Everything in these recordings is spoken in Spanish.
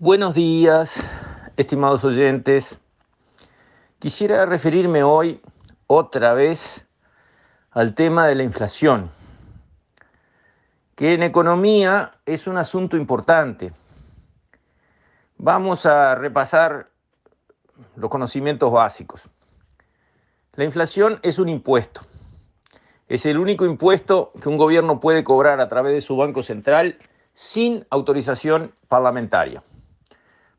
Buenos días, estimados oyentes. Quisiera referirme hoy otra vez al tema de la inflación, que en economía es un asunto importante. Vamos a repasar los conocimientos básicos. La inflación es un impuesto. Es el único impuesto que un gobierno puede cobrar a través de su Banco Central sin autorización parlamentaria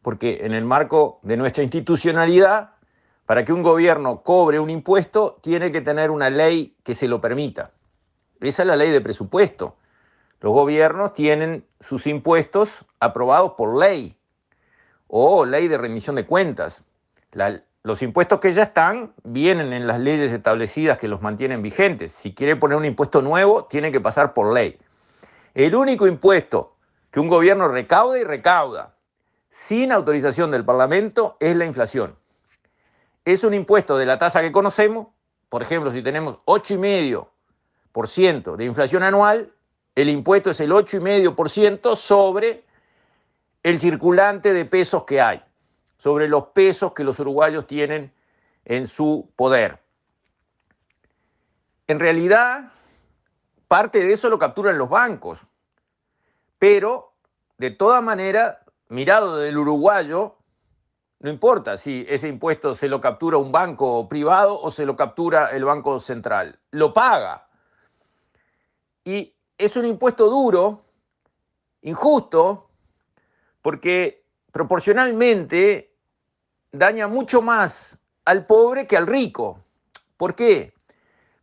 porque en el marco de nuestra institucionalidad, para que un gobierno cobre un impuesto, tiene que tener una ley que se lo permita. Esa es la ley de presupuesto. Los gobiernos tienen sus impuestos aprobados por ley o ley de remisión de cuentas. los impuestos que ya están vienen en las leyes establecidas que los mantienen vigentes. Si quiere poner un impuesto nuevo, tiene que pasar por ley. El único impuesto que un gobierno recauda y recauda sin autorización del Parlamento es la inflación. Es un impuesto de la tasa que conocemos, por ejemplo, si tenemos 8,5% de inflación anual, el impuesto es el 8,5% sobre el circulante de pesos que hay, sobre los pesos que los uruguayos tienen en su poder. En realidad, parte de eso lo capturan los bancos, pero de toda manera mirado del uruguayo, no importa si ese impuesto se lo captura un banco privado o se lo captura el Banco Central, lo paga. Y es un impuesto duro, injusto, porque proporcionalmente daña mucho más al pobre que al rico. ¿Por qué?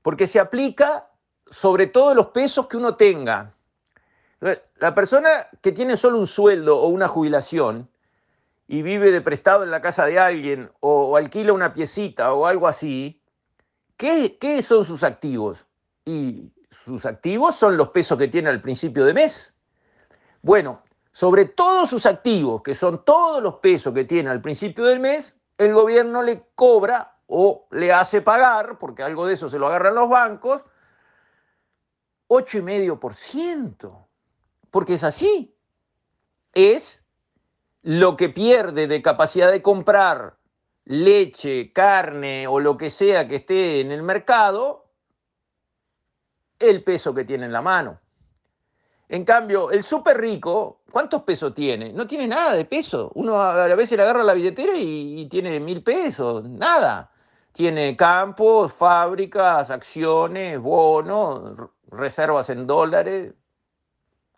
Porque se aplica sobre todos los pesos que uno tenga. La persona que tiene solo un sueldo o una jubilación y vive de prestado en la casa de alguien o, alquila una piecita o algo así, ¿qué, ¿qué son sus activos? Y sus activos son los pesos que tiene al principio de mes. Bueno, sobre todos sus activos, que son todos los pesos que tiene al principio del mes, el gobierno le cobra o le hace pagar, porque algo de eso se lo agarran los bancos, 8,5% porque es así. Es lo que pierde de capacidad de comprar leche, carne o lo que sea que esté en el mercado, el peso que tiene en la mano. En cambio, el súper rico, ¿cuántos pesos tiene? No tiene nada de peso. Uno a veces le agarra la billetera y, y tiene mil pesos, nada. Tiene campos, fábricas, acciones, bonos, reservas en dólares,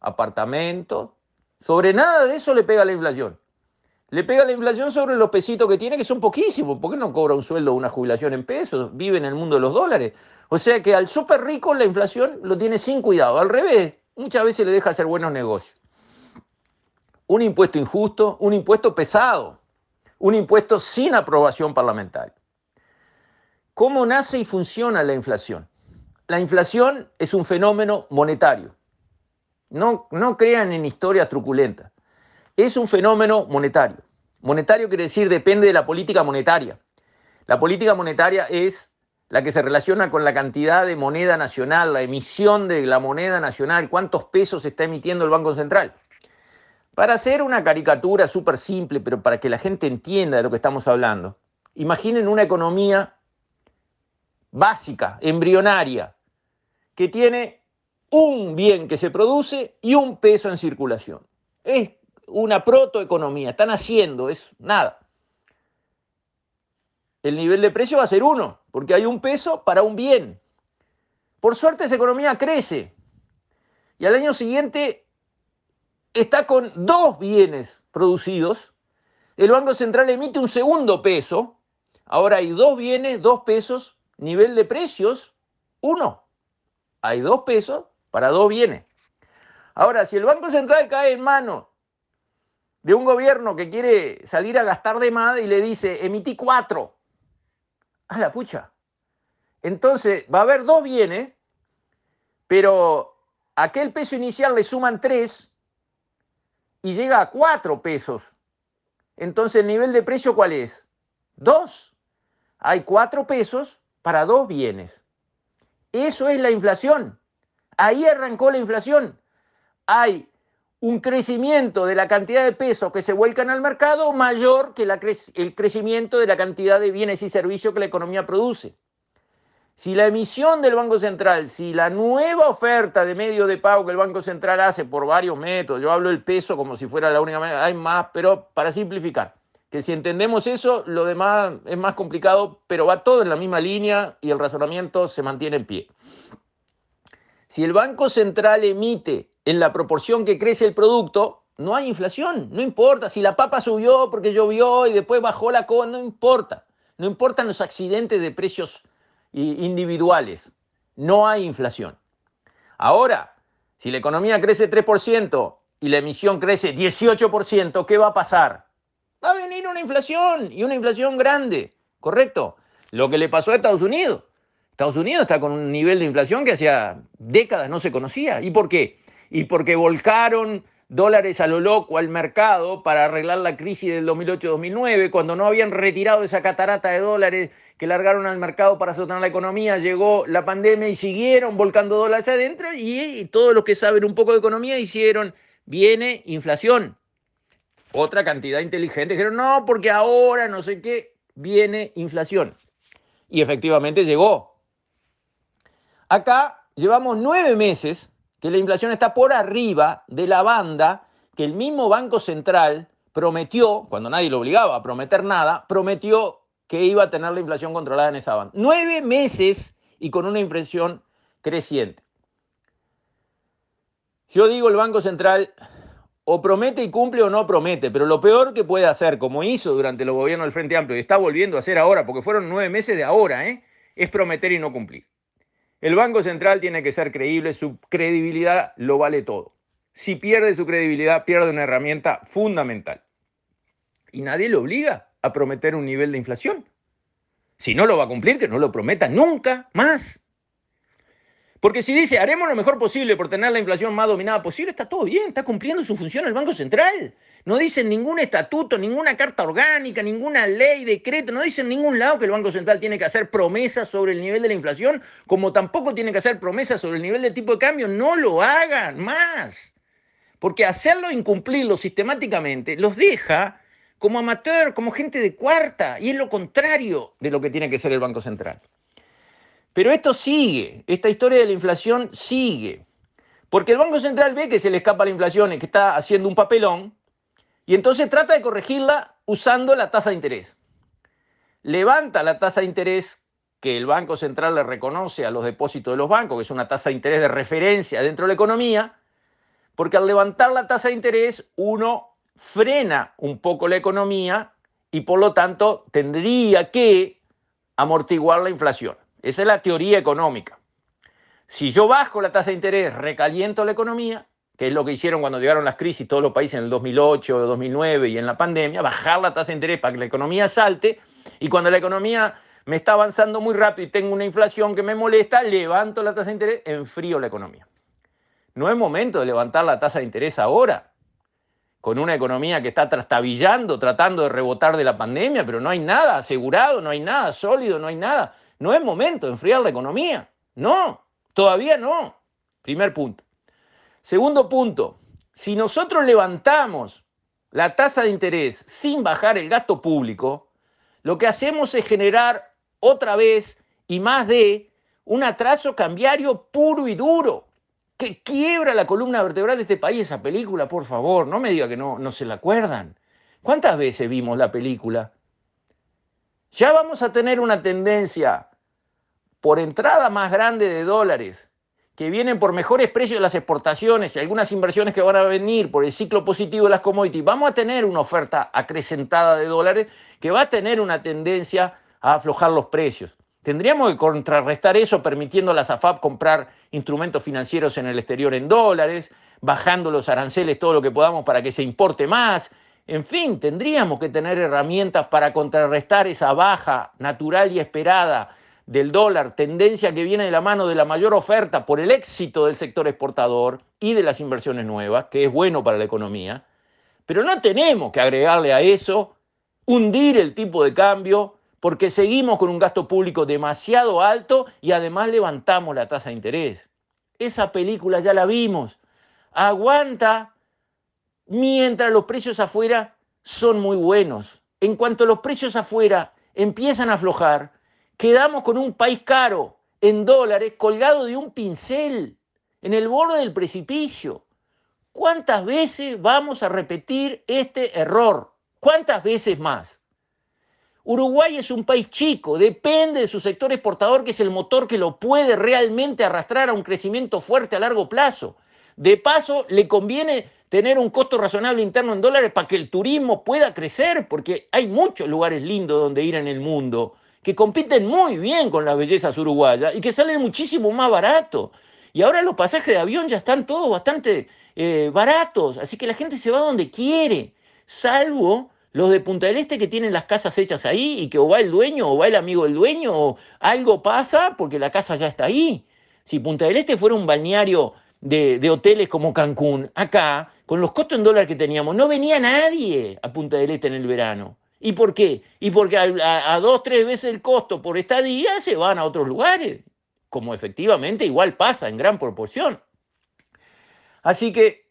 apartamentos. Sobre nada de eso le pega la inflación. Le pega la inflación sobre los pesitos que tiene, que son poquísimos. ¿Por qué no cobra un sueldo o una jubilación en pesos? Vive en el mundo de los dólares. O sea que al súper rico la inflación lo tiene sin cuidado. Al revés, muchas veces le deja hacer buenos negocios. Un impuesto injusto, un impuesto pesado, un impuesto sin aprobación parlamentaria. ¿Cómo nace y funciona la inflación? La inflación es un fenómeno monetario. No, crean en historias truculentas. Es un fenómeno monetario. Monetario quiere decir depende de la política monetaria. La política monetaria es la que se relaciona con la cantidad de moneda nacional, la emisión de la moneda nacional, cuántos pesos está emitiendo el Banco Central. Para hacer una caricatura súper simple, pero para que la gente entienda de lo que estamos hablando, imaginen una economía básica, embrionaria, que tiene un bien que se produce y un peso en circulación. Es una protoeconomía, están haciendo, es nada. El nivel de precio va a ser uno, porque hay un peso para un bien. Por suerte esa economía crece y al año siguiente está con dos bienes producidos. El Banco Central emite un segundo peso. Ahora hay dos bienes, dos pesos, nivel de precios, uno. Hay dos pesos, para dos bienes. Ahora, si el Banco Central cae en manos de un gobierno que quiere salir a gastar de más y le dice, emití cuatro, a la pucha. Entonces va a haber dos bienes, pero aquel peso inicial le suman tres y llega a cuatro pesos. Entonces el nivel de precio ¿cuál es? Dos. Hay cuatro pesos para dos bienes. Eso es la inflación. Ahí arrancó la inflación. Hay un crecimiento de la cantidad de pesos que se vuelcan al mercado mayor que el crecimiento de la cantidad de bienes y servicios que la economía produce. Si la emisión del Banco Central, si la nueva oferta de medio de pago que el Banco Central hace por varios métodos, yo hablo del peso como si fuera la única manera, hay más, pero para simplificar, que si entendemos eso, lo demás es más complicado, pero va todo en la misma línea y el razonamiento se mantiene en pie. Si el Banco Central emite en la proporción que crece el producto, no hay inflación, no importa si la papa subió porque llovió y después bajó la coba, no importa, no importan los accidentes de precios individuales, no hay inflación. Ahora, si la economía crece 3% y la emisión crece 18%, ¿qué va a pasar? Va a venir una inflación y una inflación grande, ¿correcto? Lo que le pasó a Estados Unidos. Estados Unidos está con un nivel de inflación que hacía décadas no se conocía. ¿Y por qué? Y porque volcaron dólares a lo loco al mercado para arreglar la crisis del 2008-2009, cuando no habían retirado esa catarata de dólares que largaron al mercado para sostener la economía, llegó la pandemia y siguieron volcando dólares adentro y, todos los que saben un poco de economía hicieron, viene inflación. Otra cantidad inteligente dijeron, no, porque ahora no sé qué, viene inflación. Y efectivamente llegó. Acá llevamos nueve meses que la inflación está por arriba de la banda que el mismo Banco Central prometió, cuando nadie lo obligaba a prometer nada, prometió que iba a tener la inflación controlada en esa banda. Nueve meses y con una inflación creciente. Yo digo, el Banco Central o promete y cumple o no promete, pero lo peor que puede hacer, como hizo durante los gobiernos del Frente Amplio y está volviendo a hacer ahora, porque fueron nueve meses de ahora, ¿eh? es prometer y no cumplir. El Banco Central tiene que ser creíble, su credibilidad lo vale todo. Si pierde su credibilidad, pierde una herramienta fundamental. Y nadie le obliga a prometer un nivel de inflación. Si no lo va a cumplir, que no lo prometa nunca más. Porque si dice, haremos lo mejor posible por tener la inflación más dominada posible, está todo bien, está cumpliendo su función el Banco Central. No dice ningún estatuto, ninguna carta orgánica, ninguna ley, decreto, no dice en ningún lado que el Banco Central tiene que hacer promesas sobre el nivel de la inflación, como tampoco tiene que hacer promesas sobre el nivel de tipo de cambio. No lo hagan más. Porque hacerlo incumplirlo sistemáticamente los deja como amateur, como gente de cuarta, y es lo contrario de lo que tiene que ser el Banco Central. Pero esto sigue, esta historia de la inflación sigue, porque el Banco Central ve que se le escapa la inflación que está haciendo un papelón, y entonces trata de corregirla usando la tasa de interés. Levanta la tasa de interés que el Banco Central le reconoce a los depósitos de los bancos, que es una tasa de interés de referencia dentro de la economía, porque al levantar la tasa de interés uno frena un poco la economía y por lo tanto tendría que amortiguar la inflación. Esa es la teoría económica. Si yo bajo la tasa de interés, recaliento la economía, que es lo que hicieron cuando llegaron las crisis todos los países en el 2008, 2009 y en la pandemia, bajar la tasa de interés para que la economía salte, y cuando la economía me está avanzando muy rápido y tengo una inflación que me molesta, levanto la tasa de interés, enfrío la economía. No es momento de levantar la tasa de interés ahora, con una economía que está trastabillando, tratando de rebotar de la pandemia, pero no hay nada asegurado, no hay nada sólido, no hay nada. No es momento de enfriar la economía. No, todavía no. Primer punto. Segundo punto, si nosotros levantamos la tasa de interés sin bajar el gasto público, lo que hacemos es generar otra vez y más de un atraso cambiario puro y duro que quiebra la columna vertebral de este país, esa película, por favor, no me diga que no, no se la acuerdan. ¿Cuántas veces vimos la película? Ya vamos a tener una tendencia por entrada más grande de dólares que vienen por mejores precios de las exportaciones y algunas inversiones que van a venir por el ciclo positivo de las commodities, vamos a tener una oferta acrecentada de dólares que va a tener una tendencia a aflojar los precios. Tendríamos que contrarrestar eso permitiendo a la SAFAP comprar instrumentos financieros en el exterior en dólares, bajando los aranceles todo lo que podamos para que se importe más. En fin, tendríamos que tener herramientas para contrarrestar esa baja natural y esperada del dólar, tendencia que viene de la mano de la mayor oferta por el éxito del sector exportador y de las inversiones nuevas, que es bueno para la economía, pero no tenemos que agregarle a eso hundir el tipo de cambio porque seguimos con un gasto público demasiado alto y además levantamos la tasa de interés. Esa película ya la vimos. Aguanta mientras los precios afuera son muy buenos. En cuanto los precios afuera empiezan a aflojar, quedamos con un país caro en dólares colgado de un pincel en el borde del precipicio. ¿Cuántas veces vamos a repetir este error? ¿Cuántas veces más? Uruguay es un país chico, depende de su sector exportador, que es el motor que lo puede realmente arrastrar a un crecimiento fuerte a largo plazo. De paso, le conviene tener un costo razonable interno en dólares para que el turismo pueda crecer, porque hay muchos lugares lindos donde ir en el mundo que compiten muy bien con las bellezas uruguayas y que salen muchísimo más baratos. Y ahora los pasajes de avión ya están todos bastante eh, baratos, así que la gente se va donde quiere, salvo los de Punta del Este que tienen las casas hechas ahí y que o va el dueño o va el amigo del dueño o algo pasa porque la casa ya está ahí. Si Punta del Este fuera un balneario de, hoteles como Cancún, acá, con los costos en dólar que teníamos, no venía nadie a Punta del Este en el verano. ¿Y por qué? Y porque a, a dos, tres veces el costo por estadía se van a otros lugares, como efectivamente igual pasa en gran proporción. Así que,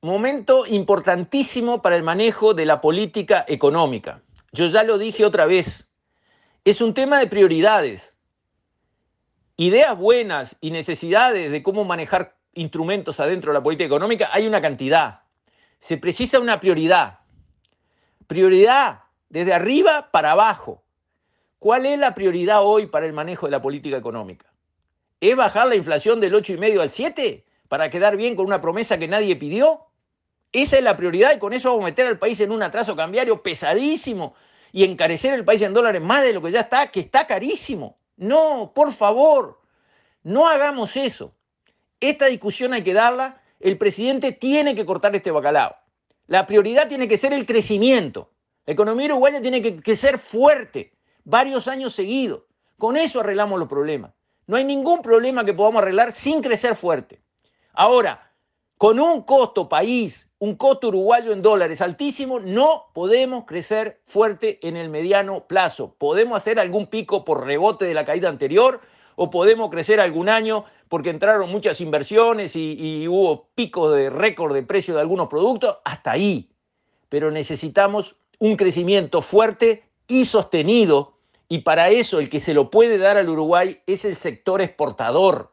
momento importantísimo para el manejo de la política económica. Yo ya lo dije otra vez, es un tema de prioridades. Ideas buenas y necesidades de cómo manejar instrumentos adentro de la política económica hay una cantidad. Se precisa una prioridad. Prioridad desde arriba para abajo. ¿Cuál es la prioridad hoy para el manejo de la política económica? ¿Es bajar la inflación del 8,5 al 7? para quedar bien con una promesa que nadie pidió? Esa es la prioridad y con eso vamos a meter al país en un atraso cambiario pesadísimo y encarecer el país en dólares más de lo que ya está, que está carísimo. No, por favor, no hagamos eso. Esta discusión hay que darla. El presidente tiene que cortar este bacalao. La prioridad tiene que ser el crecimiento. La economía uruguaya tiene que, que ser fuerte varios años seguidos. Con eso arreglamos los problemas. No hay ningún problema que podamos arreglar sin crecer fuerte. Ahora, con un costo país, un costo uruguayo en dólares altísimo, no podemos crecer fuerte en el mediano plazo. Podemos hacer algún pico por rebote de la caída anterior o podemos crecer algún año porque entraron muchas inversiones y, hubo picos de récord de precio de algunos productos, hasta ahí. Pero necesitamos un crecimiento fuerte y sostenido y para eso el que se lo puede dar al Uruguay es el sector exportador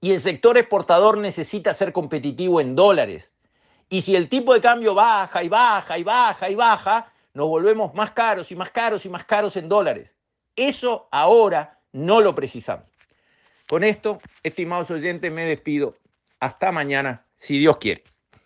y el sector exportador necesita ser competitivo en dólares. Y si el tipo de cambio baja y baja y baja y baja, nos volvemos más caros y más caros y más caros en dólares. Eso ahora no lo precisamos. Con esto, estimados oyentes, me despido. Hasta mañana, si Dios quiere.